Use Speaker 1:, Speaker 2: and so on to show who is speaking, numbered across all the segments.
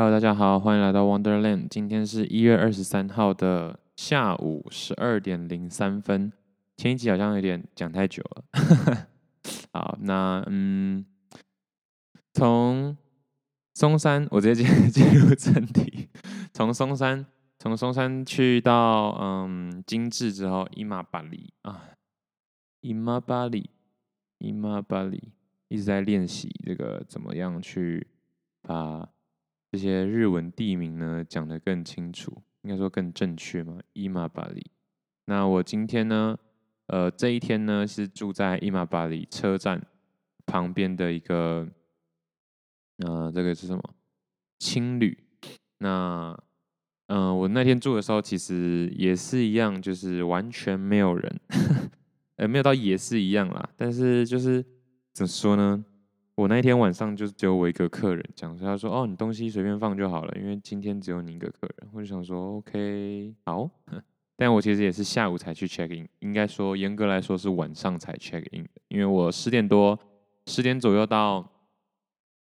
Speaker 1: Hello，大家好，欢迎来到 Wonderland。今天是一月二十三号的下午十二点零三分。前一集好像有点讲太久了。好，那嗯，从松山，我直接进进入正题。从松山，从松山去到嗯精致之后，伊玛巴里啊，伊玛巴里，伊玛巴里，一直在练习这个怎么样去把。这些日文地名呢，讲得更清楚，应该说更正确嘛。伊玛巴里。那我今天呢，呃，这一天呢是住在伊玛巴里车站旁边的一个，呃，这个是什么？青旅。那，嗯、呃，我那天住的时候，其实也是一样，就是完全没有人，呃，没有到也是一样啦。但是就是怎么说呢？我那一天晚上就只有我一个客人，讲说他说哦，你东西随便放就好了，因为今天只有你一个客人。我就想说 OK 好，但我其实也是下午才去 check in，应该说严格来说是晚上才 check in，因为我十点多十点左右到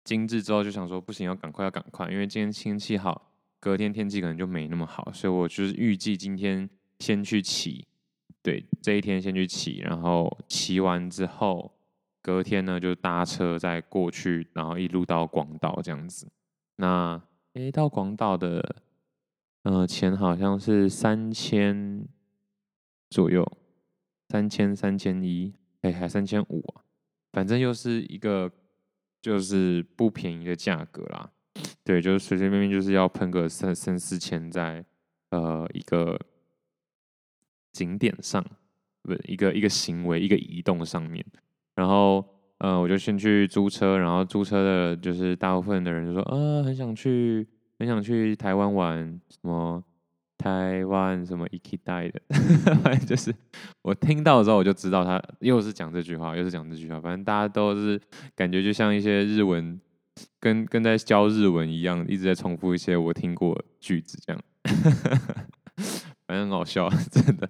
Speaker 1: 精致之后就想说不行，要赶快要赶快，因为今天天气好，隔天天气可能就没那么好，所以我就是预计今天先去骑，对，这一天先去骑，然后骑完之后。隔天呢，就搭车再过去，然后一路到广岛这样子。那诶，到广岛的，呃，钱好像是三千左右，三千三千一，哎，还三千五啊，反正又是一个就是不便宜的价格啦。对，就是随随便便就是要喷个三三四千在呃一个景点上，不一个一个行为一个移动上面。然后，呃，我就先去租车，然后租车的就是大部分的人就说，啊，很想去，很想去台湾玩，什么台湾什么 ikitai 的，反正就是我听到的时候我就知道他又是讲这句话，又是讲这句话，反正大家都是感觉就像一些日文，跟跟在教日文一样，一直在重复一些我听过句子这样。反正很好笑，真的，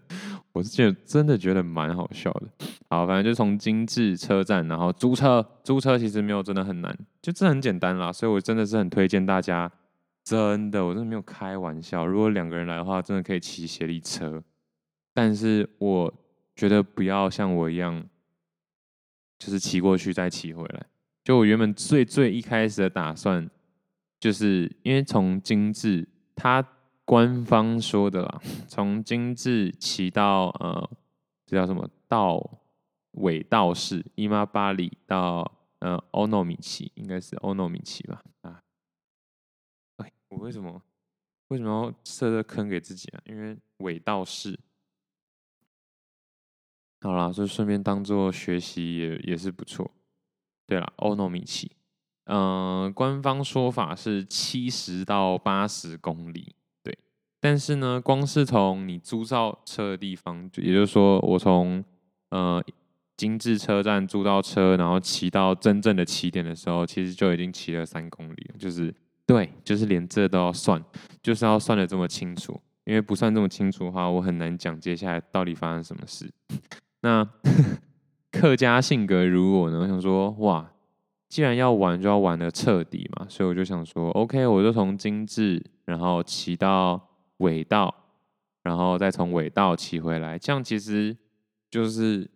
Speaker 1: 我是觉得真的觉得蛮好笑的。好，反正就从精致车站，然后租车，租车其实没有真的很难，就这很简单啦。所以我真的是很推荐大家，真的，我真的没有开玩笑。如果两个人来的话，真的可以骑协力车，但是我觉得不要像我一样，就是骑过去再骑回来。就我原本最最一开始的打算，就是因为从精致它。官方说的啦，从精致骑到呃，这叫什么道尾道市伊玛巴里到呃欧诺米奇，应该是欧诺米奇吧？啊，哎，我为什么为什么要设这个坑给自己啊？因为尾道市，好啦，就顺便当做学习也也是不错。对了，欧诺米奇，嗯、呃，官方说法是七十到八十公里。但是呢，光是从你租到车的地方，也就是说，我从呃精致车站租到车，然后骑到真正的起点的时候，其实就已经骑了三公里。就是对，就是连这都要算，就是要算得这么清楚。因为不算这么清楚的话，我很难讲接下来到底发生什么事。那 客家性格如我呢，我想说，哇，既然要玩，就要玩得彻底嘛。所以我就想说，OK，我就从精致，然后骑到。尾道，然后再从尾道骑回来，这样其实就是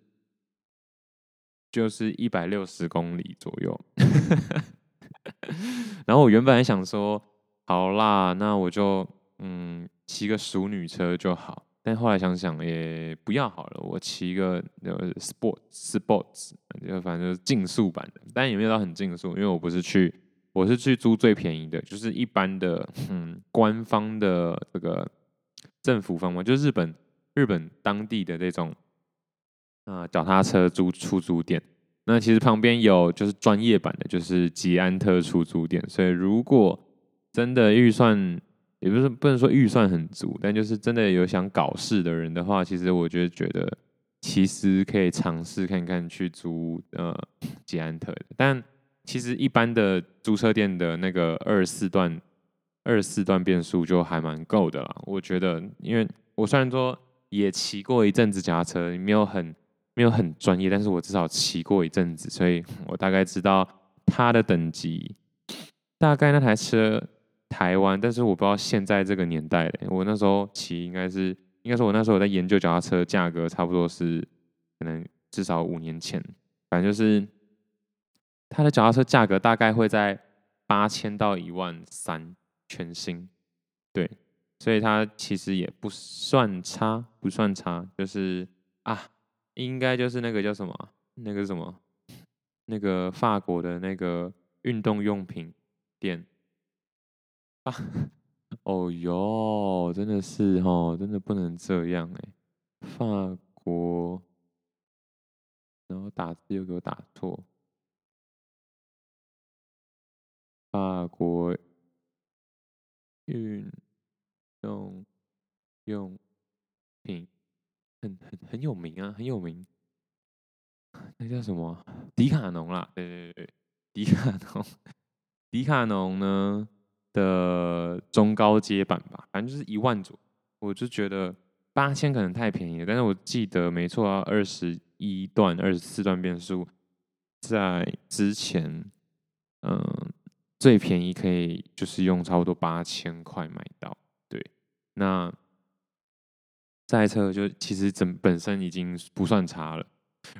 Speaker 1: 就是一百六十公里左右。然后我原本还想说，好啦，那我就嗯骑个淑女车就好。但后来想想也不要好了，我骑个呃 sport sports，就反正就是竞速版的，但也没有到很竞速，因为我不是去。我是去租最便宜的，就是一般的，嗯，官方的这个政府方嘛，就日本日本当地的这种啊脚踏车租出租店。那其实旁边有就是专业版的，就是捷安特出租店。所以如果真的预算，也不是不能说预算很足，但就是真的有想搞事的人的话，其实我觉得觉得其实可以尝试看看去租呃捷安特的，但。其实一般的租车店的那个二四段、二四段变速就还蛮够的啦。我觉得，因为我虽然说也骑过一阵子脚踏车，没有很没有很专业，但是我至少骑过一阵子，所以 我大概知道它的等级。大概那台车台湾，但是我不知道现在这个年代的，我那时候骑应该是，应该说我那时候我在研究脚踏车价格，差不多是可能至少五年前，反正就是它的脚踏车价格大概会在八千到一万三全新，对，所以它其实也不算差，不算差，就是啊，应该就是那个叫什么，那个什么，那个法国的那个运动用品店。啊，哦哟，真的是哦，真的不能这样哎！法国，然后打字又给我打错，法国运动用品很很很有名啊，很有名，那叫什么？迪卡侬啦，对对对，迪卡侬，迪卡侬呢？的中高阶版吧，反正就是一万左，我就觉得八千可能太便宜了。但是我记得没错啊，二十一段、二十四段变速，在之前，嗯，最便宜可以就是用差不多八千块买到。对，那这台车就其实整本身已经不算差了。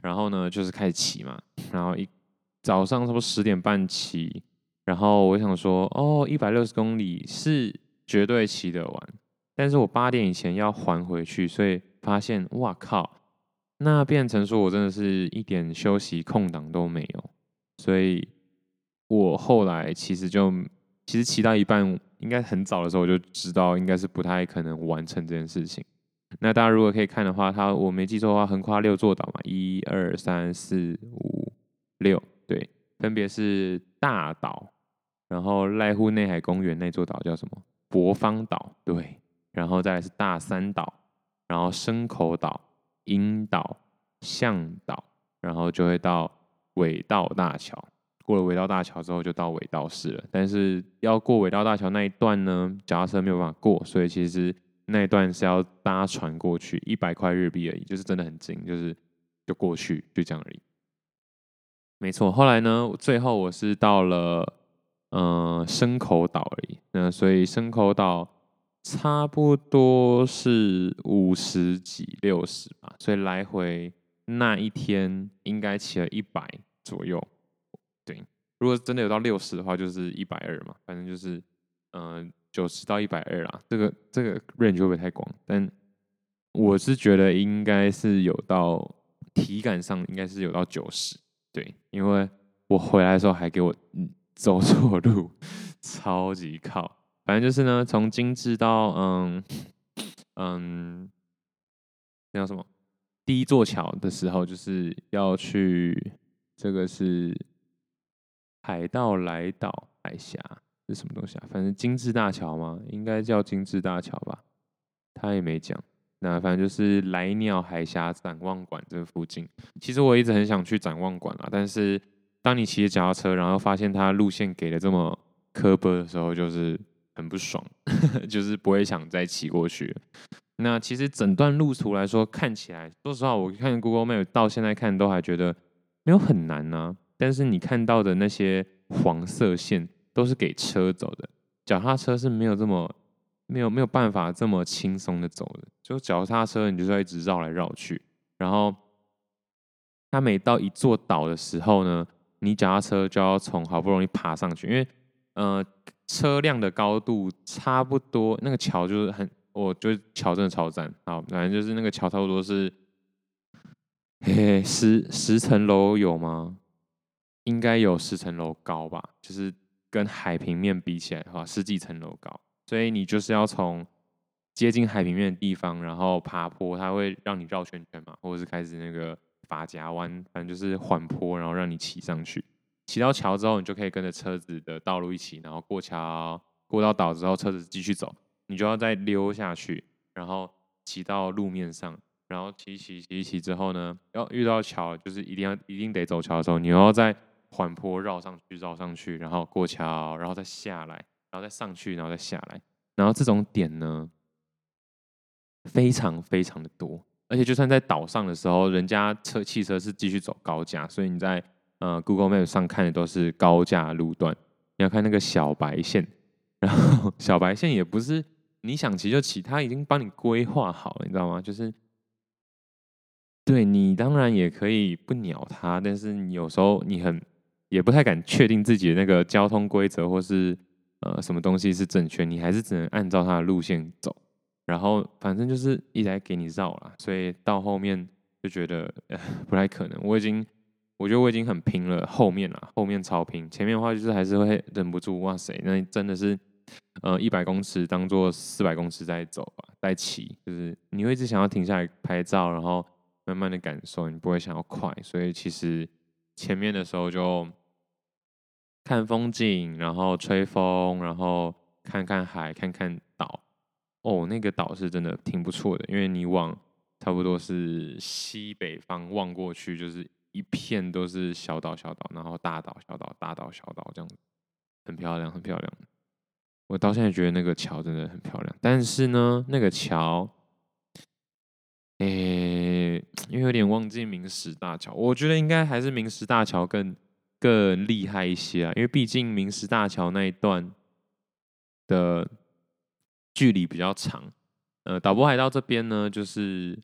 Speaker 1: 然后呢，就是开始骑嘛，然后一早上差不多十点半骑。然后我想说，哦，一百六十公里是绝对骑得完，但是我八点以前要还回去，所以发现，哇靠，那变成说我真的是一点休息空档都没有，所以我后来其实就其实骑到一半，应该很早的时候我就知道应该是不太可能完成这件事情。那大家如果可以看的话，它我没记错的话，横跨六座岛嘛，一二三四五六，对，分别是大岛。然后濑户内海公园那座岛叫什么？博方岛，对。然后再来是大三岛，然后牲口岛、樱岛、向岛，然后就会到尾道大桥。过了尾道大桥之后，就到尾道市了。但是要过尾道大桥那一段呢，脚踏车没有办法过，所以其实那一段是要搭船过去，一百块日币而已，就是真的很近，就是就过去就这样而已。没错，后来呢，最后我是到了。嗯，牲口岛而已。那所以牲口岛差不多是五十几六十吧。所以来回那一天应该骑了一百左右。对，如果真的有到六十的话，就是一百二嘛。反正就是嗯九十到一百二啦。这个这个 range 会不会太广？但我是觉得应该是有到体感上应该是有到九十。对，因为我回来的时候还给我。走错路，超级靠。反正就是呢，从精致到嗯嗯，那叫什么？第一座桥的时候，就是要去这个是海道来岛海峡是什么东西啊？反正精致大桥吗？应该叫精致大桥吧？他也没讲。那反正就是来鸟海峡展望馆这附近。其实我一直很想去展望馆啊，但是。当你骑着脚踏车，然后发现它路线给的这么磕巴的时候，就是很不爽，就是不会想再骑过去。那其实整段路途来说，看起来，说实话，我看 Google Map 到现在看都还觉得没有很难呢、但是你看到的那些黄色线都是给车走的，脚踏车是没有这么没有没有办法这么轻松的走的。就脚踏车，你就是要一直绕来绕去。然后它每到一座岛的时候呢，你脚踏车就要从好不容易爬上去，因为呃车辆的高度差不多，那个桥就是很，我觉得桥真的超赞。好，反正就是那个桥差不多是，嘿嘿，十十层楼有吗？应该有十层楼高吧，就是跟海平面比起来的话，十几层楼高。所以你就是要从接近海平面的地方，然后爬坡，它会让你绕圈圈嘛，或者是开始那个。发夹弯，反正就是缓坡，然后让你骑上去。骑到桥之后，你就可以跟着车子的道路一起，然后过桥，过到岛之后，车子继续走，你就要再溜下去，然后骑到路面上，然后骑骑骑骑之后呢，要遇到桥，就是一定要一定得走桥的时候，你要再缓坡绕上去，绕上去，然后过桥，然后再下来，然后再上去，然后再下来，然后这种点呢，非常非常的多。而且就算在岛上的时候，人家车汽车是继续走高架，所以你在呃 Google Map 上看的都是高架路段。你要看那个小白线，然后小白线也不是你想骑就骑，他已经帮你规划好了，你知道吗？就是对你当然也可以不鸟他，但是你有时候你很也不太敢确定自己的那个交通规则或是呃什么东西是正确，你还是只能按照他的路线走。然后反正就是一直在给你绕了，所以到后面就觉得不太可能。我已经。我觉得我已经很拼了，后面啦，后面超拼，前面的话就是还是会忍不住，哇塞，那真的是，呃，一百公尺当做四百公尺在走吧，在骑，就是你会一直想要停下来拍照，然后慢慢的感受，你不会想要快，所以其实前面的时候就看风景，然后吹风，然后看看海，看看岛，哦，那个岛是真的挺不错的，因为你往差不多是西北方望过去就是。一片都是小岛，小岛，然后大岛，小岛，大岛，小岛，这样，很漂亮，很漂亮。我到现在觉得那个桥真的很漂亮，但是呢，那个桥，诶、欸，因为有点忘记明石大桥，我觉得应该还是明石大桥更更厉害一些啊，因为毕竟明石大桥那一段的距离比较长。呃，岛波海道这边呢，就是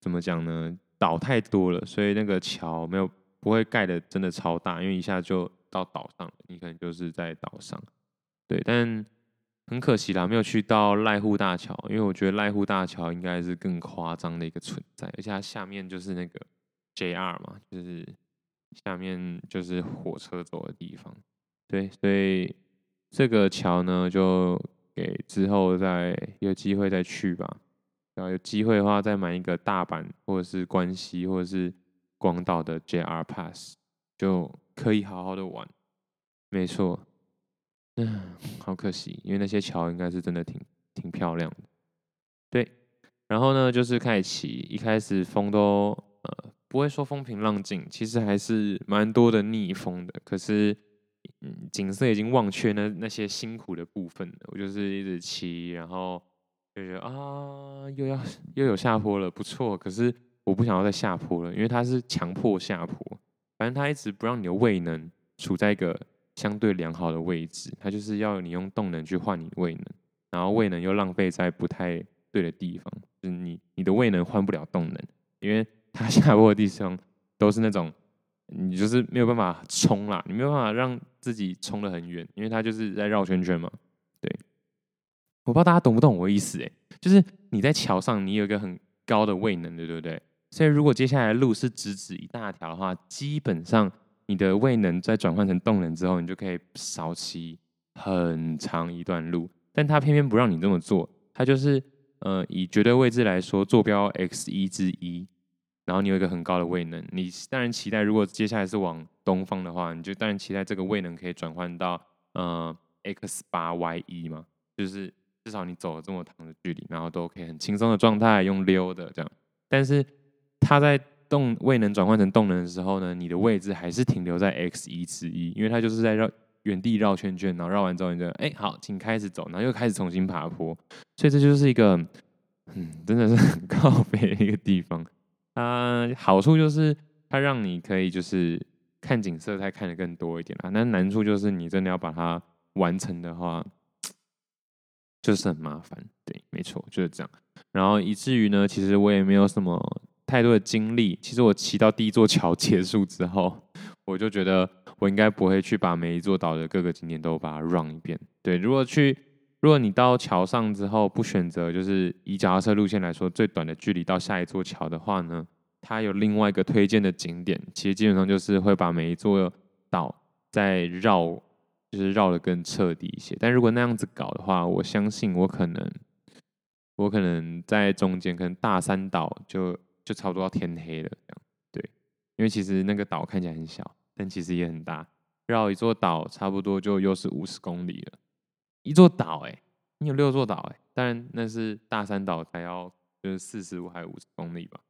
Speaker 1: 怎么讲呢？岛太多了，所以那个桥没有不会盖的真的超大，因为一下就到岛上，你可能就是在岛上，对，但很可惜啦，没有去到濑户大桥，因为我觉得濑户大桥应该是更夸张的一个存在，而且它下面就是那个 JR 嘛，就是下面就是火车走的地方，对，所以这个桥呢，就给之后再有机会再去吧。然后有机会的话，再买一个大阪或者是关西或者是广岛的 JR Pass，就可以好好的玩。没错，嗯，好可惜，因为那些桥应该是真的挺挺漂亮的。对，然后呢，就是开始骑，一开始风都呃不会说风平浪静，其实还是蛮多的逆风的。可是，嗯，景色已经忘却那那些辛苦的部分了，我就是一直骑，然后。就觉得啊，又要又有下坡了，不错。可是我不想要再下坡了，因为它是强迫下坡。反正它一直不让你的胃能处在一个相对良好的位置，它就是要你用动能去换你位能，然后位能又浪费在不太对的地方。就是你你的位能换不了动能，因为它下坡的地方都是那种你就是没有办法冲啦，你没有办法让自己冲得很远，因为它就是在绕圈圈嘛。对我不知道大家懂不懂我的意思诶，就是你在桥上，你有一个很高的位能，对不对？所以如果接下来的路是直直一大条的话，基本上你的位能在转换成动能之后，你就可以少骑很长一段路。但他偏偏不让你这么做，他就是呃以绝对位置来说，坐标 x 一之一，然后你有一个很高的位能，你当然期待如果接下来是往东方的话，你就当然期待这个位能可以转换到呃 x 八 y 一嘛，就是。至少你走了这么长的距离，然后都可以很轻松的状态用溜的这样。但是他在动位能转换成动能的时候呢，你的位置还是停留在 x 一之一，因为它就是在绕原地绕圈圈，然后绕完之后你就哎、好，请开始走，然后又开始重新爬坡。所以这就是一个嗯，真的是很靠北的一个地方。啊好处就是它让你可以就是看景色，再看得更多一点啦。那难处就是你真的要把它完成的话。就是很麻烦，对，没错，就是这样。然后以至于呢，其实我也没有什么太多的精力。其实我骑到第一座桥结束之后，我就觉得我应该不会去把每一座岛的各个景点都把它 run 一遍。对，如果去，如果你到桥上之后不选择，就是以脚踏车路线来说最短的距离到下一座桥的话呢，它有另外一个推荐的景点，其实基本上就是会把每一座岛再绕。就是绕的更彻底一些，但如果那样子搞的话，我相信我可能，我可能在中间，可能大三岛就就差不多要天黑了这样，对，因为其实那个岛看起来很小，但其实也很大，绕一座岛差不多就又是五十公里了，一座岛哎、你有六座岛哎、欸，当然那是大三岛才要就是四十五还五十公里吧，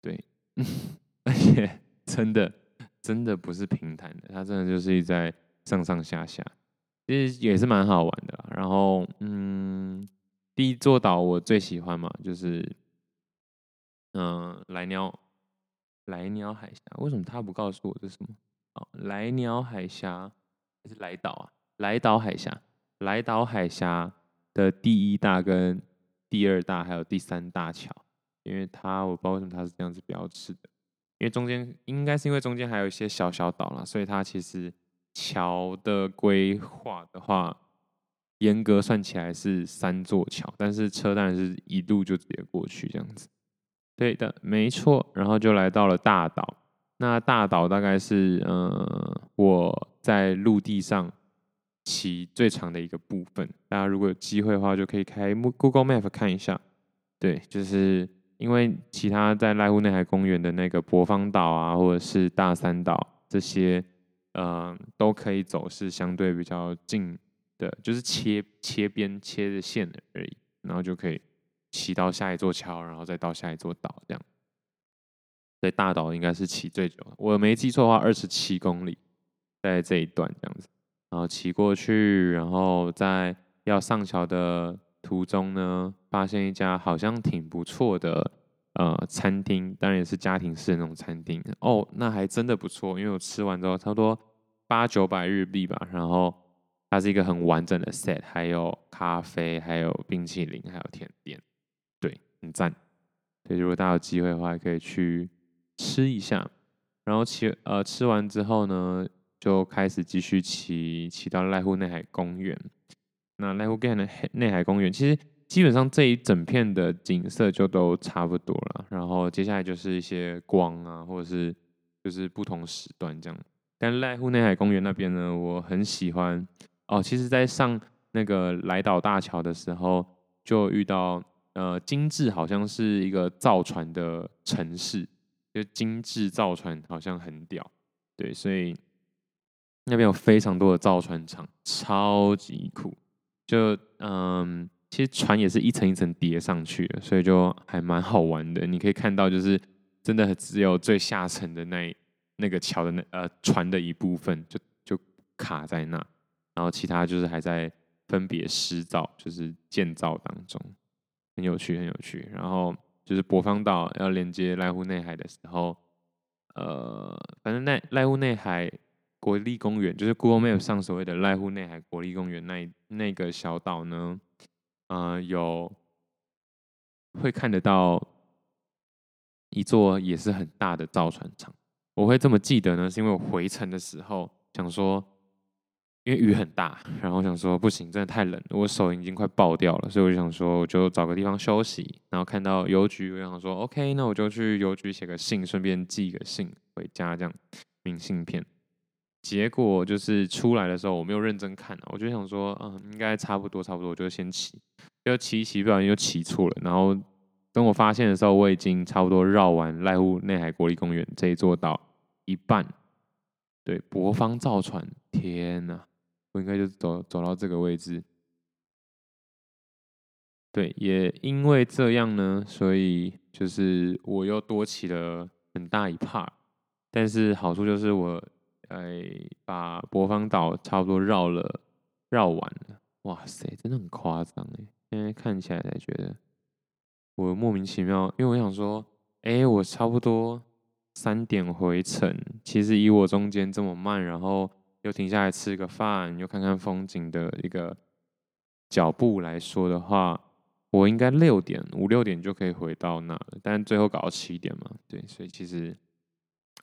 Speaker 1: 对，而且真的真的不是平坦的，它真的就是在。上上下下，其实也是蛮好玩的啦。然后，嗯，第一座岛我最喜欢嘛，就是，嗯，莱鸟，莱鸟海峡。为什么他不告诉我这是什么？哦，莱鸟海峡还是莱岛啊？莱岛海峡。来岛海峡的第一大跟第二大还有第三大桥，因为它我不知道为什么它是这样子标志的，因为中间应该是因为中间还有一些小小岛啦，所以它其实桥的规划的话，严格算起来是三座桥，但是车当然是一路就直接过去这样子。对的，没错，然后就来到了大岛。那大岛大概是呃我在陆地上骑最长的一个部分。大家如果有机会的话，就可以开 Google Map 看一下。对，就是因为其他在濑户内海公园的那个博方岛啊，或者是大三岛这些，呃，都可以走是相对比较近的，就是切切边切的线而已，然后就可以骑到下一座桥，然后再到下一座岛这样。在大岛应该是骑最久，我没记错的话，二十七公里在这一段这样子，然后骑过去，然后在要上桥的途中呢，发现一家好像挺不错的呃餐厅，当然也是家庭式的那种餐厅。哦，那还真的不错，因为我吃完之后差不多八九百日币吧，然后它是一个很完整的 set，还有咖啡，还有冰淇淋，还有甜点，很赞。所以如果大家有机会的话，可以去。吃一下，然后骑呃吃完之后呢，就开始继续骑骑到濑户内海公园。那濑户内海公园其实基本上这一整片的景色就都差不多了。然后接下来就是一些光啊，或者是就是不同时段这样。但濑户内海公园那边呢，我很喜欢哦。其实，在上那个来岛大桥的时候，就遇到呃精致好像是一个造船的城市。就精致造船好像很屌，对，所以那边有非常多的造船厂，超级酷。就嗯，其实船也是一层一层叠上去的，所以就还蛮好玩的。你可以看到，就是真的只有最下层的那那个桥的那呃船的一部分就就卡在那，然后其他就是还在分别施造，就是建造当中，很有趣，很有趣。然后。就是博方岛要连接濑户内海的时候，呃，反正濑濑户内海国立公园，就是 Google Map 上所谓的濑户内海国立公园那那个小岛呢，呃，有会看得到一座也是很大的造船厂。我会这么记得呢，是因为我回程的时候想说。因为雨很大，然后我想说不行，真的太冷了，我手已经快爆掉了，所以我就想说，我就找个地方休息。然后看到邮局，我想说，OK，那我就去邮局写个信，顺便寄个信回家，这样明信片。结果就是出来的时候，我没有认真看，我就想说，嗯，应该差不多，差不多，我就先骑。就骑一骑，不小心又骑错了。然后等我发现的时候，我已经差不多绕完濑户内海国立公园这一座岛一半。对，博方造船，天呐！我应该就走走到这个位置，对，也因为这样呢，所以就是我又多骑了很大一 part，但是好处就是我哎把博方岛差不多绕了绕完了，哇塞，真的很夸张哎！现在看起来才觉得我莫名其妙，因为我想说，哎，我差不多三点回程，其实以我中间这么慢，然后。又停下来吃个饭，又看看风景的一个脚步来说的话，我应该六点五六点就可以回到那了，但最后搞到七点嘛，对，所以其实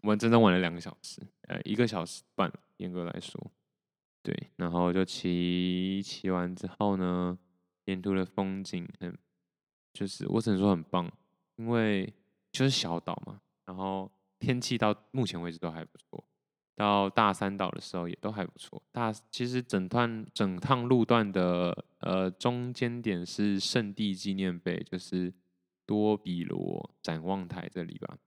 Speaker 1: 我们真的玩了两个小时，呃，一个小时半，严格来说，对，然后就骑骑完之后呢，沿途的风景很，就是我只能说很棒，因为就是小岛嘛，然后天气到目前为止都还不错。到大三岛的时候也都还不错。大其实整段整趟路段的呃中间点是圣地纪念碑，就是多比罗展望台这里吧。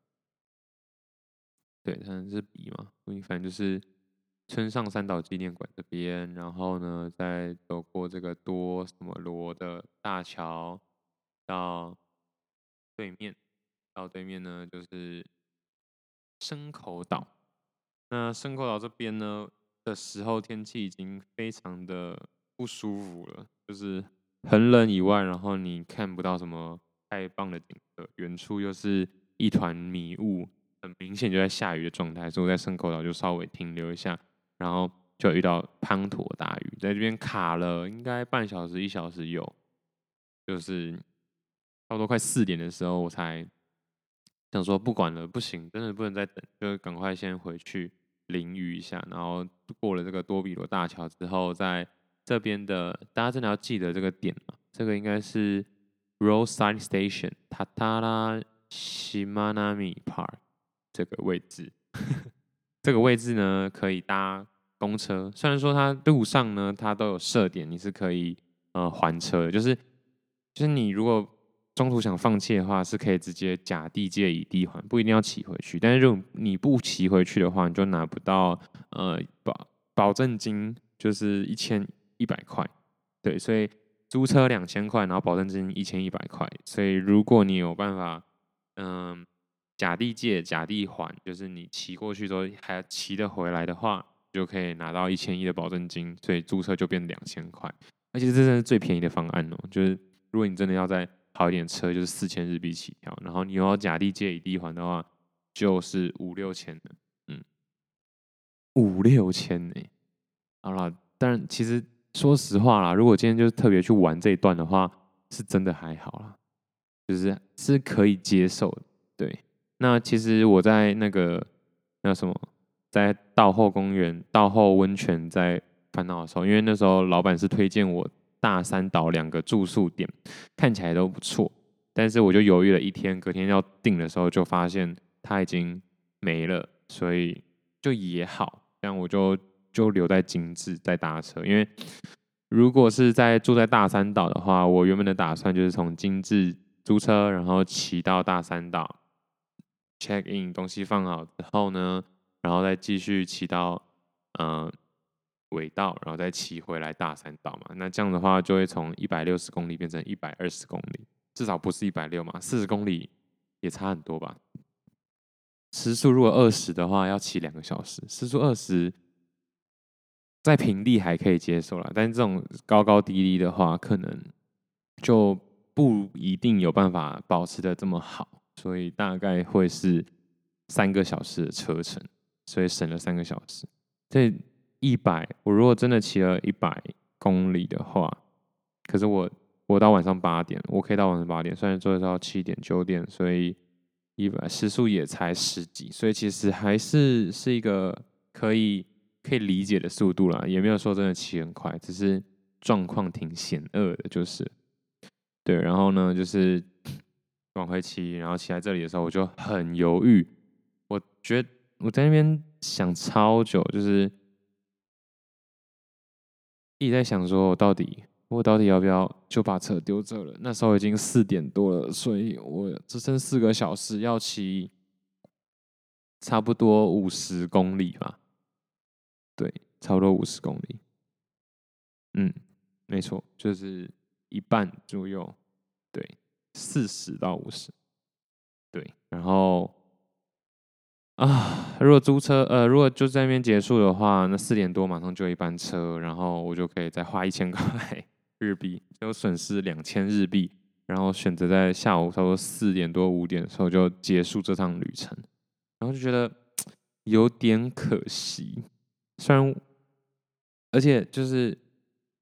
Speaker 1: 对，可能是比嘛，反正就是村上三岛纪念馆这边。然后呢，再走过这个多什么罗的大桥，到对面，到对面呢就是牲口岛。那圣口岛这边呢的时候，天气已经非常的不舒服了，就是很冷以外，然后你看不到什么太棒的景色，远处又是一团迷雾，很明显就在下雨的状态，所以我在圣口岛就稍微停留一下，然后就遇到滂沱大雨，在这边卡了应该半小时一小时有，就是差不多快四点的时候，我才想说不管了，不行，真的不能再等，就赶快先回去淋雨一下，然后过了这个多比罗大桥之后，在这边的大家真的要记得这个点嘛，这个应该是 Roadside Station Tatara Shimanami Park 这个位置。这个位置呢，可以搭公车。虽然说它路上呢，它都有设点，你是可以呃还车的，就是就是你如果中途想放弃的话，是可以直接假地借乙地还，不一定要骑回去。但是如果你不骑回去的话，你就拿不到呃保保证金，就是一千一百块。对，所以租车两千块，然后保证金一千一百块。所以如果你有办法，嗯、呃。甲地借假地还，就是你骑过去之后还骑得回来的话，就可以拿到一千一的保证金，所以租车就变两千块。而且这真是最便宜的方案哦，就是如果你真的要在好一点车，就是四千日币起跳，然后你又要假地借乙地还的话，就是五六千的，嗯，五六千呢。好了，但其实说实话啦，如果今天就是特别去玩这一段的话，是真的还好啦，就是是可以接受的，对。那其实我在那个那什么，在道后公园、道后温泉在烦恼的时候，因为那时候老板是推荐我大三岛两个住宿点，看起来都不错，但是我就犹豫了一天，隔天要订的时候就发现它已经没了，所以就也好，这样我就就留在金治再搭车，因为如果是在住在大三岛的话，我原本的打算就是从金治租车，然后骑到大三岛。check in 东西放好之后呢，然后再继续骑到嗯尾道，然后再骑回来大三岛嘛。那这样的话就会从一百六十公里变成一百二十公里，至少不是一百六嘛，四十公里也差很多吧。时速如果二十的话，要骑两个小时。时速二十在平地还可以接受啦，但这种高高低低的话，可能就不一定有办法保持的这么好。所以大概会是三个小时的车程，所以省了三个小时。这一百，我如果真的骑了一百公里的话，可是我我到晚上八点，我可以到晚上八点，虽然做到七点九点，所以一百时速也才十几，所以其实还是是一个可以可以理解的速度啦，也没有说真的骑很快，只是状况挺险恶的，就是对。然后呢，就是。往回骑，然后骑在这里的时候，我就很犹豫。我觉得我在那边想超久，就是一直在想，说我到底我到底要不要就把车丢这了？那时候已经四点多了，所以我只剩四个小时要骑，差不多五十公里吧。对，差不多五十公里。嗯，没错，就是一半左右。对。四十到五十，对，然后啊，如果租车，呃，如果就在那边结束的话，那四点多马上就一班车，然后我就可以再花一千块日币，就损失两千日币，然后选择在下午差不多四点多五点的时候就结束这趟旅程，然后就觉得有点可惜，虽然，而且就是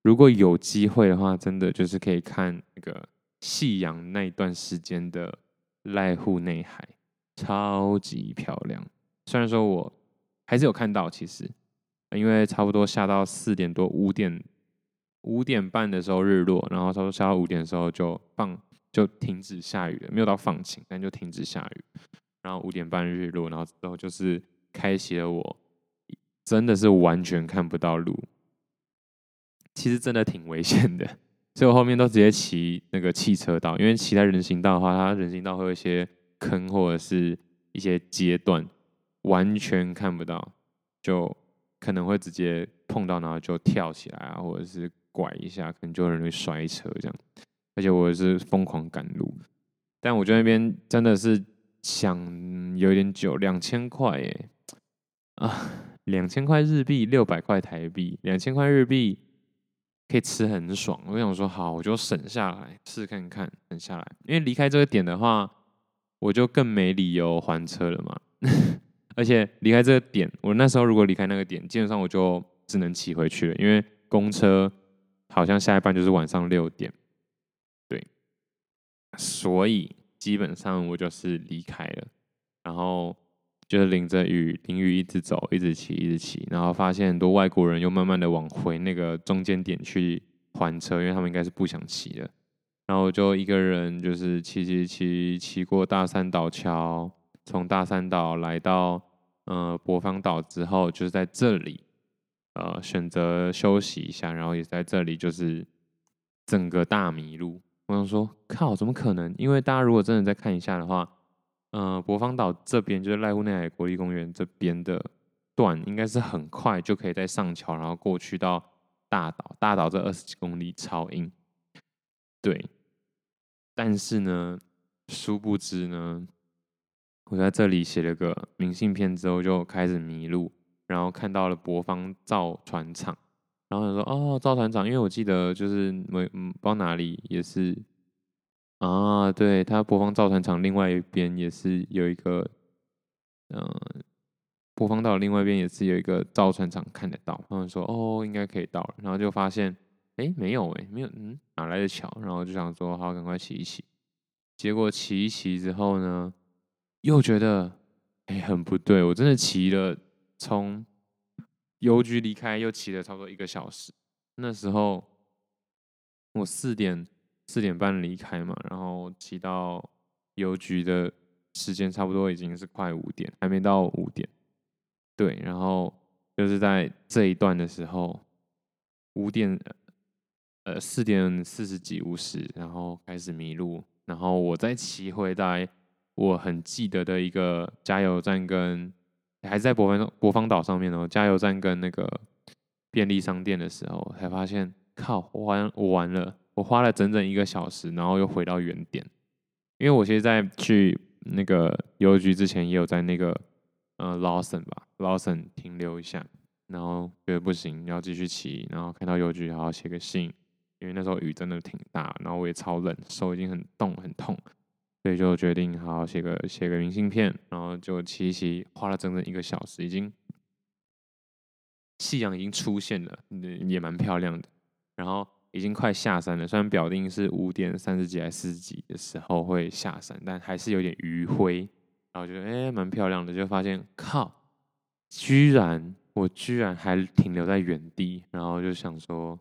Speaker 1: 如果有机会的话，真的就是可以看那个。夕阳那一段时间的濑户内海超级漂亮，虽然说我还是有看到，其实。因为差不多下到四点多五点五点半的时候日落，然后差不多下到五点的时候就放就停止下雨了，没有到放晴，但就停止下雨，然后五点半日落，然后之后就是开启了我真的是完全看不到路，其实真的挺危险的。所以我后面都直接骑那个汽车道，因为骑在人行道的话，它人行道会有一些坑或者是一些阶段，完全看不到，就可能会直接碰到，然后就跳起来啊，或者是拐一下，可能就很容易摔车这样。而且我是疯狂赶路，但我觉得那边真的是想有点久，两千块耶，啊，两千块日币，六百块台币，两千块日币。可以吃很爽，我想说好，我就省下来试看看，省下来。因为离开这个点的话，我就更没理由还车了嘛。而且离开这个点，我那时候如果离开那个点，基本上我就只能骑回去了，因为公车好像下一班就是晚上六点，对，所以基本上我就是离开了，然后就是淋着雨，淋雨一直走，一直骑，一直骑，然后发现很多外国人又慢慢的往回那个中间点去还车，因为他们应该是不想骑了，然后我就一个人就是骑骑骑骑过大三岛桥，从大三岛来到。呃，博芳岛之后就是在这里，呃，选择休息一下，然后也在这里就是整个大迷路。我想说，靠，怎么可能？因为大家如果真的再看一下的话，呃，博芳岛这边就是濑户内海国立公园这边的段，应该是很快就可以再上桥，然后过去到大岛。大岛这二十几公里超硬，对。但是呢，殊不知呢。我在这里写了个明信片之后，就开始迷路，然后看到了博芳造船厂，然后想说哦，造船厂，因为我记得就是没嗯，不知道哪里也是啊，对，它博芳造船厂另外一边也是有一个，嗯、呃，博芳岛另外一边也是有一个造船厂看得到，他们说哦，应该可以到了，然后就发现哎，没有哎，没有，嗯，哪来的桥？然后就想说好，赶快骑一骑，结果骑一骑之后呢？又觉得哎、很不对，我真的骑了从邮局离开，又骑了差不多一个小时。那时候我四点四点半离开嘛，然后骑到邮局的时间差不多已经是快五点，还没到五点。对，然后就是在这一段的时候，五点呃四点四十几五十，然后开始迷路，然后我再骑回来。我很记得的一个加油站，跟还是在博方博方岛上面哦，加油站跟那个便利商店的时候，才发现靠，我完我完了，我花了整整一个小时，然后又回到原点。因为我其实在去那个邮局之前，也有在那个呃 Lawson 吧，Lawson 停留一下，然后觉得不行，要继续骑，然后看到邮局，然后写个信，因为那时候雨真的挺大，然后我也超冷，手已经很冻很痛。所以就决定好好写个写个明信片，然后就骑一骑，花了整整一个小时，已经夕阳已经出现了，也蛮漂亮的。然后已经快下山了，虽然表定是五点三十几还四十几的时候会下山，但还是有点余晖。然后觉得哎，蛮漂亮的，就发现靠，居然我居然还停留在原地，然后就想说，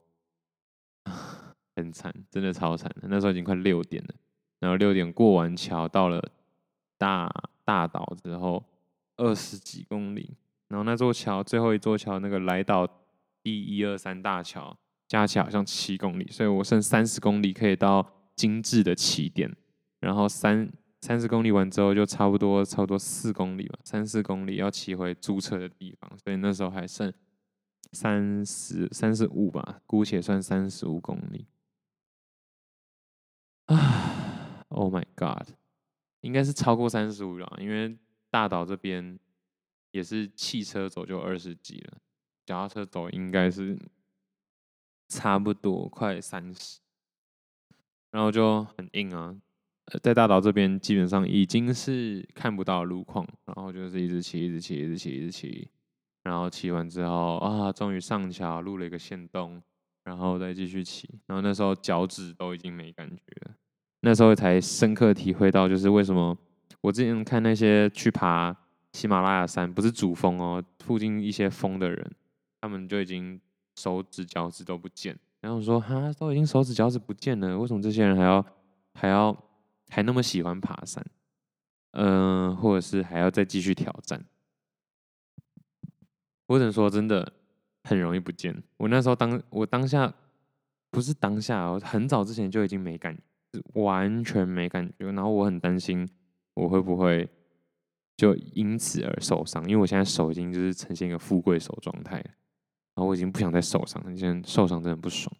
Speaker 1: 很惨，真的超惨的。那时候已经快六点了。然后六点过完桥，到了大大岛之后，二十几公里。然后那座桥最后一座桥，那个来岛第一二三大桥，加起来好像七公里，所以我剩三十公里可以到精致的起点。然后三三十公里完之后，就差不多差不多四公里吧，三四公里要骑回租车的地方，所以那时候还剩三十三十五吧，姑且算三十五公里。啊。Oh my god，应该是超过三十五了，因为大岛这边也是汽车走就二十几了，脚踏车走应该是差不多快三十，然后就很硬啊。在大岛这边基本上已经是看不到路况，然后就是一直骑，一直骑，一直骑，一直骑，然后骑完之后啊，终于上桥，录了一个线动，然后再继续骑，然后那时候脚趾都已经没感觉了。那时候才深刻体会到，就是为什么我之前看那些去爬喜马拉雅山，不是主峰哦，附近一些峰的人，他们就已经手指脚趾都不见。然后说哈，都已经手指脚趾不见了，为什么这些人还要还要还那么喜欢爬山？嗯、或者是还要再继续挑战？我只能说，真的很容易不见。我那时候当我当下不是当下，我很早之前就已经没感。完全没感觉，然后我很担心我会不会就因此而受伤，因为我现在手已经就是呈现一个富贵手状态，然后我已经不想再受伤了，现在受伤真的不爽，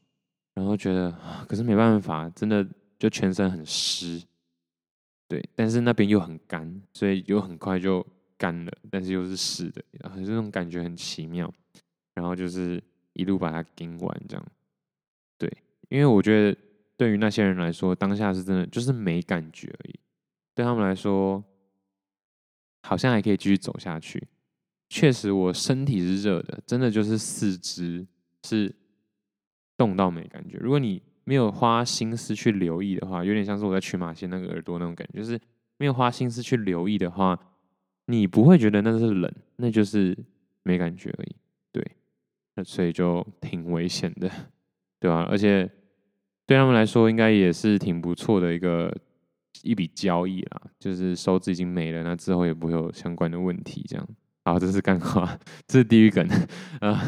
Speaker 1: 然后觉得可是没办法，真的就全身很湿，对，但是那边又很干，所以又很快就干了，但是又是湿的，然后这种感觉很奇妙，然后就是一路把它盯完这样，对，因为我觉得。对于那些人来说，当下是真的就是没感觉而已。对他们来说，好像还可以继续走下去。确实我身体是热的，真的就是四肢是冻到没感觉。如果你没有花心思去留意的话，有点像是我在取马县那个耳朵那种感觉，就是没有花心思去留意的话，你不会觉得那是冷，那就是没感觉而已。对，那所以就挺危险的，对吧？而且对他们来说，应该也是挺不错的一个。一笔交易啦，就是手指已经没了，那之后也不会有相关的问题。这样，好，这是干话，这是地狱梗啊、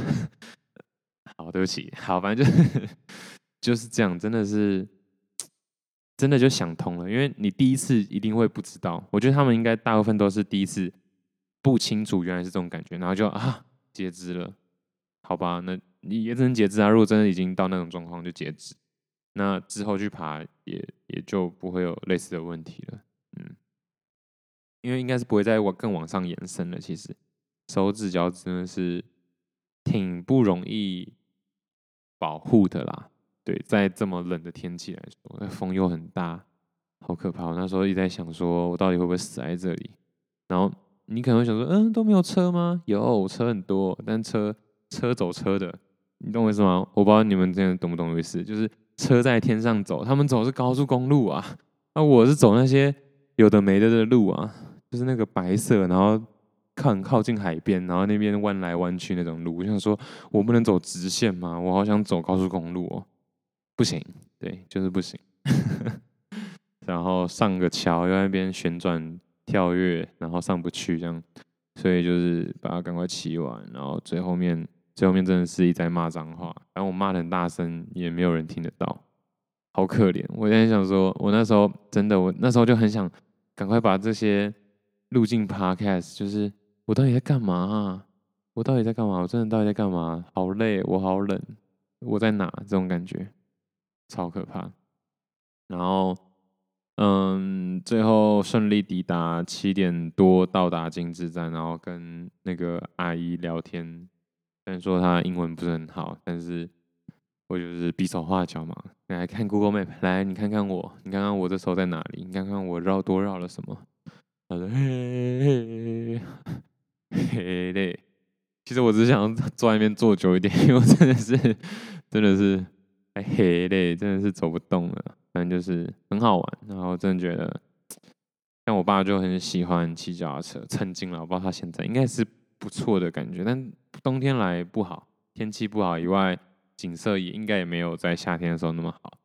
Speaker 1: 好，对不起，好，反正就是 就是这样，真的是真的就想通了。因为你第一次一定会不知道，我觉得他们应该大部分都是第一次不清楚原来是这种感觉，然后就啊截肢了，好吧，那你也只能截肢啊。如果真的已经到那种状况，就截肢。那之后去爬也也就不会有类似的问题了，嗯，因为应该是不会再往更往上延伸了。其实手指脚真的是挺不容易保护的啦，对，在这么冷的天气来说，风又很大，好可怕。我那时候一直在想，说我到底会不会死在这里？然后你可能会想说，嗯，都没有车吗？有车很多，但车车走车的，你懂我意思吗？我不知道你们这样懂不懂意思，就是。车在天上走，他们走的是高速公路啊，那我是走那些有的没的的路啊，就是那个白色，然后靠靠近海边，然后那边弯来弯去那种路。我想说，我不能走直线吗？我好想走高速公路哦，不行，对，就是不行。然后上个桥又在那边旋转跳跃，然后上不去这样，所以就是把它赶快骑完，然后最后面。最后面真的是一直在骂脏话，然后我骂的很大声，也没有人听得到，好可怜。我现在想说，我那时候真的，我那时候就很想赶快把这些路径 Podcast，就是我到底在干嘛啊？我到底在干嘛？我真的到底在干嘛？好累，我好冷，我在哪？这种感觉超可怕。然后，嗯，最后顺利抵达，七点多到达金枝站，然后跟那个阿姨聊天。虽然说他英文不是很好，但是我就是比手画脚嘛。你来看 Google Map，来你看看我，你看看我这时候在哪里？你看看我绕多绕了什么？他说嘿嘿嘿嘞。其实我只是想坐在那边坐久一点，因为真的是真的是哎嘿嘞，真的是走不动了。反正就是很好玩，然后真的觉得，像我爸就很喜欢骑脚踏车，曾经了，我不知道他现在应该是。不错的感觉，但冬天来不好，天气不好以外，景色也应该也没有在夏天的时候那么好，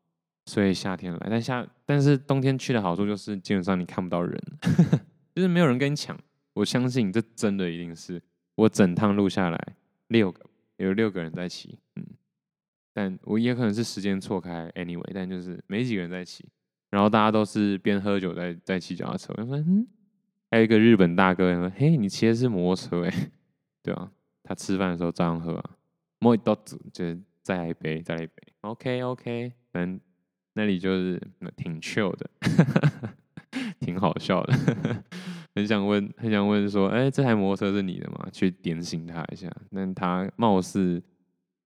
Speaker 1: 所以夏天来，但夏但是冬天去的好处就是基本上你看不到人，就是没有人跟你抢。我相信这真的一定是我整趟路下来六个有六个人在骑，嗯，但我也可能是时间错开，anyway，但就是没几个人在骑，然后大家都是边喝酒在在骑脚踏车，我说嗯。还有一个日本大哥说：“嘿，你骑的是摩托车哎，对啊，他吃饭的时候照样喝啊，摸一刀子就再来一杯，再来一杯。OK OK，反正那里就是挺 chill 的，挺好笑的。很想问，很想问说，哎，这台摩托车是你的吗？去点醒他一下。但他貌似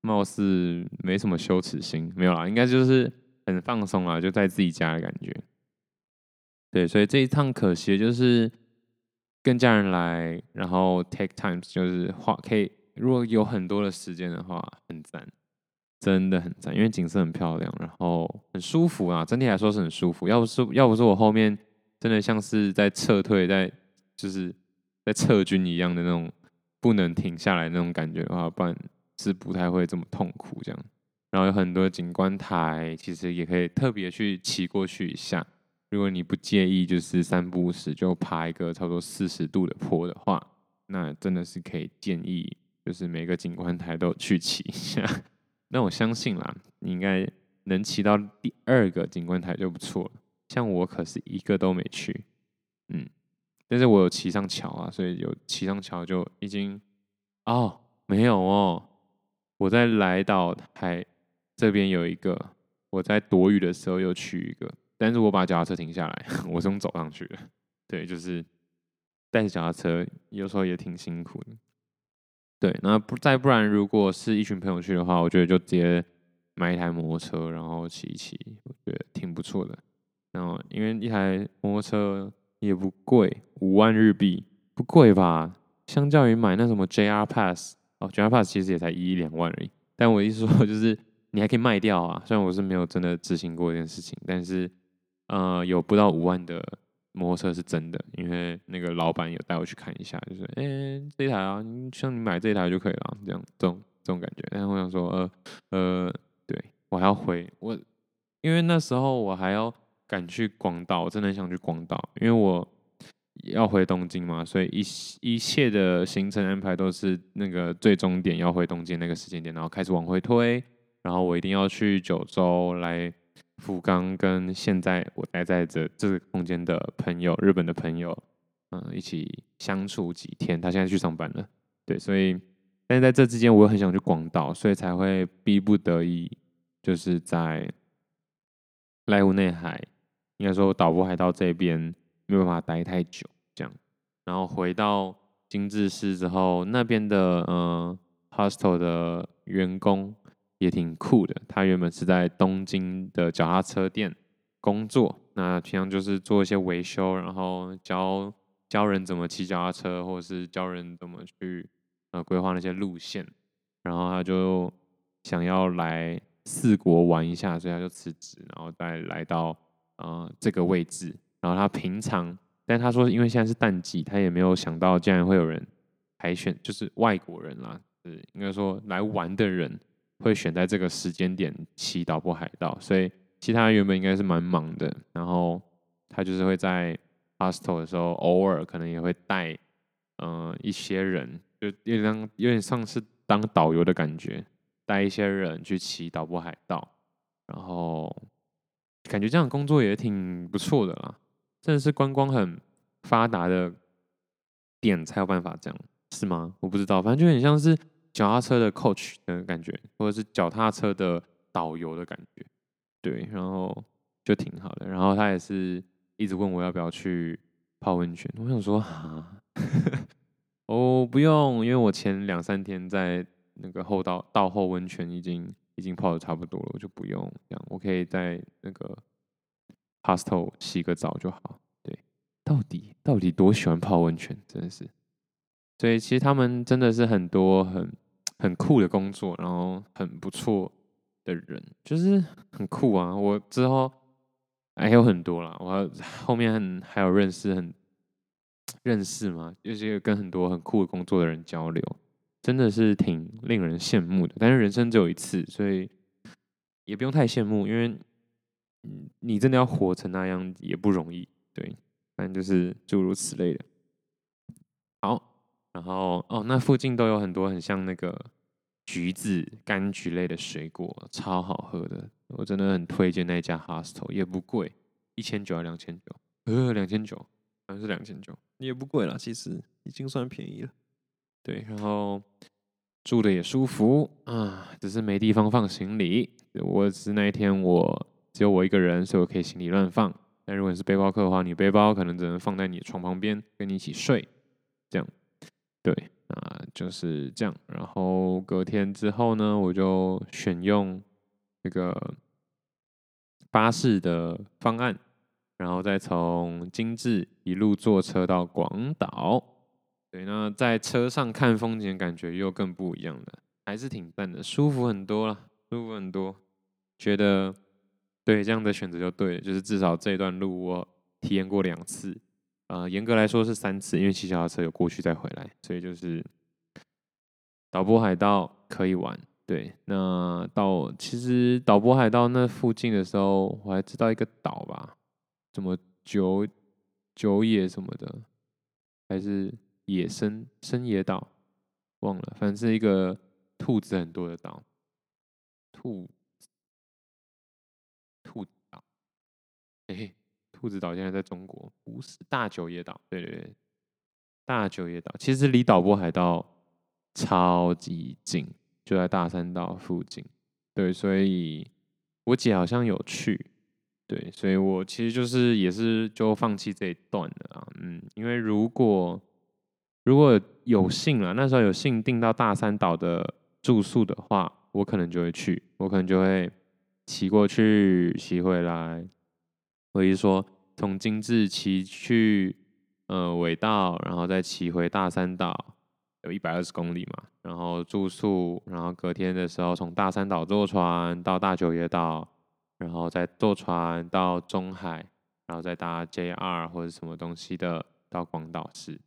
Speaker 1: 貌似没什么羞耻心，没有啦，应该就是很放松啦，就在自己家的感觉。对，所以这一趟可惜就是。”跟家人来，然后 take times 就是花可以，如果有很多的时间的话，很赞，真的很赞，因为景色很漂亮，然后很舒服啊，整体来说是很舒服。要不是要不是我后面真的像是在撤退，在就是在撤军一样的那种不能停下来那种感觉的话，不然是不太会这么痛苦这样。然后有很多景观台，其实也可以特别去骑过去一下。如果你不介意，就是三不五时就爬一个差不多四十度的坡的话，那真的是可以建议，就是每个景观台都去骑一下。那我相信啦，你应该能骑到第二个景观台就不错了。像我可是一个都没去，嗯，但是我有骑上桥啊，所以有骑上桥就已经哦，没有哦，我在来到台这边有一个，我在躲雨的时候又去一个。但是我把脚踏车停下来，我是用走上去的。对，就是带着脚踏车，有时候也挺辛苦的。对，那不再不然，如果是一群朋友去的话，我觉得就直接买一台摩托车，然后骑一骑，我觉得挺不错的。然后因为一台摩托车也不贵，五万日币不贵吧？相较于买那什么 JR Pass 哦，JR Pass 其实也才一两万而已。但我意思说，就是 你还可以卖掉啊。虽然我是没有真的执行过这件事情，但是呃，有不到五万的摩托车是真的，因为那个老板有带我去看一下，就是哎、这一台啊，像你买这一台就可以了，这样这种这种感觉。但是我想说，呃呃，对我还要回我，因为那时候我还要赶去广岛，我真的很想去广岛，因为我。要回东京嘛，所以一一切的行程安排都是那个最终点要回东京那个时间点，然后开始往回推，然后我一定要去九州来福冈，跟现在我待在这这个空间的朋友，日本的朋友，嗯，一起相处几天。他现在去上班了，对，所以但是在这之间，我又很想去广岛，所以才会逼不得已，就是在濑户内海，应该说岛国海道这边。没有办法待太久，这样，然后回到精致市之后，那边的嗯、呃、hostel 的员工也挺酷的。他原本是在东京的脚踏车店工作，那平常就是做一些维修，然后教教人怎么骑脚踏车，或者是教人怎么去呃规划那些路线。然后他就想要来四国玩一下，所以他就辞职，然后再来到呃这个位置。然后他平常，但他说因为现在是淡季，他也没有想到竟然会有人海选，就是外国人啦，是应该说来玩的人会选在这个时间点骑岛波海盗，所以其他原本应该是蛮忙的。然后他就是会在 hostel 的时候，偶尔可能也会带嗯、一些人，就有点像有点像是当导游的感觉，带一些人去骑岛波海盗，然后感觉这样工作也挺不错的啦。真的是观光很发达的点才有办法这样，是吗？我不知道，反正就很像是脚踏车的 coach 的感觉，或者是脚踏车的导游的感觉，对，然后就挺好的。然后他也是一直问我要不要去泡温泉，我想说啊，哦不用，因为我前两三天在那个后道道后温泉已经已经泡的差不多了，我就不用这样，我可以在那个。Hostel 洗个澡就好，对，到底到底多喜欢泡温泉，真的是，所以其实他们真的是很多很很酷的工作，然后很不错的人，就是很酷啊。我之后还有很多啦，我后面很还有认识很认识嘛，就是跟很多很酷的工作的人交流，真的是挺令人羡慕的。但是人生只有一次，所以也不用太羡慕，因为。你真的要活成那样也不容易，对，反正就是诸如此类的。好，然后哦，那附近都有很多很像那个橘子、柑橘类的水果，超好喝的。我真的很推荐那家 hostel，也不贵，一千九还两千九？呃，两千九，好像是两千九，也不贵啦，其实已经算便宜了。对，然后住的也舒服啊，只是没地方放行李。我是那一天我。只有我一个人，所以我可以行李乱放。但如果你是背包客的话，你背包可能只能放在你床旁边，跟你一起睡。这样，对，啊，就是这样。然后隔天之后呢，我就选用这个巴士的方案，然后再从精致一路坐车到广岛。对，那在车上看风景，感觉又更不一样了，还是挺赞的，舒服很多了，舒服很多，觉得。对，这样的选择就对了，就是至少这段路我体验过两次，呃，严格来说是三次，因为骑小踏车有过去再回来，所以就是岛波海盗可以玩。对，那到其实岛波海盗那附近的时候，我还知道一个岛吧，什么九九野什么的，还是野生深野岛，忘了，反正是一个兔子很多的岛，兔。哎，兔子岛现在在中国，不是大久野岛。对对对，大久野岛其实离岛波海道超级近，就在大三岛附近。对，所以我姐好像有去。对，所以我其实就是也是就放弃这一段了啊。嗯，因为如果如果有幸了，那时候有幸订到大三岛的住宿的话，我可能就会去，我可能就会骑过去，骑回来。所以说，从精致骑去呃尾道，然后再骑回大三岛，有一百二十公里嘛，然后住宿，然后隔天的时候从大三岛坐船到大久野岛，然后再坐船到中海，然后再搭 JR 或者什么东西的到广岛市，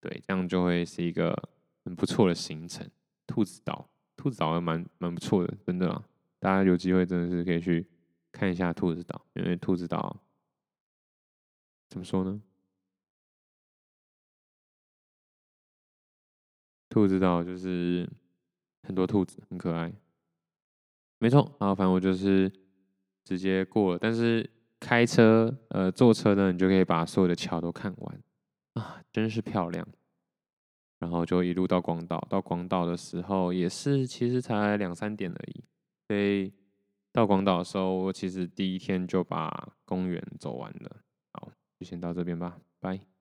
Speaker 1: 对，这样就会是一个很不错的行程。兔子岛，兔子岛还蛮蛮不错的，真的啊，大家有机会真的是可以去看一下兔子岛，因为兔子岛怎么说呢？兔子岛就是很多兔子，很可爱。没错，啊，反正我就是直接过了。但是开车，呃，坐车呢，你就可以把所有的桥都看完啊，真是漂亮。然后就一路到广岛，到广岛的时候也是，其实才两三点而已。所以到广岛的时候，我其实第一天就把公园走完了。就先到这边吧，拜。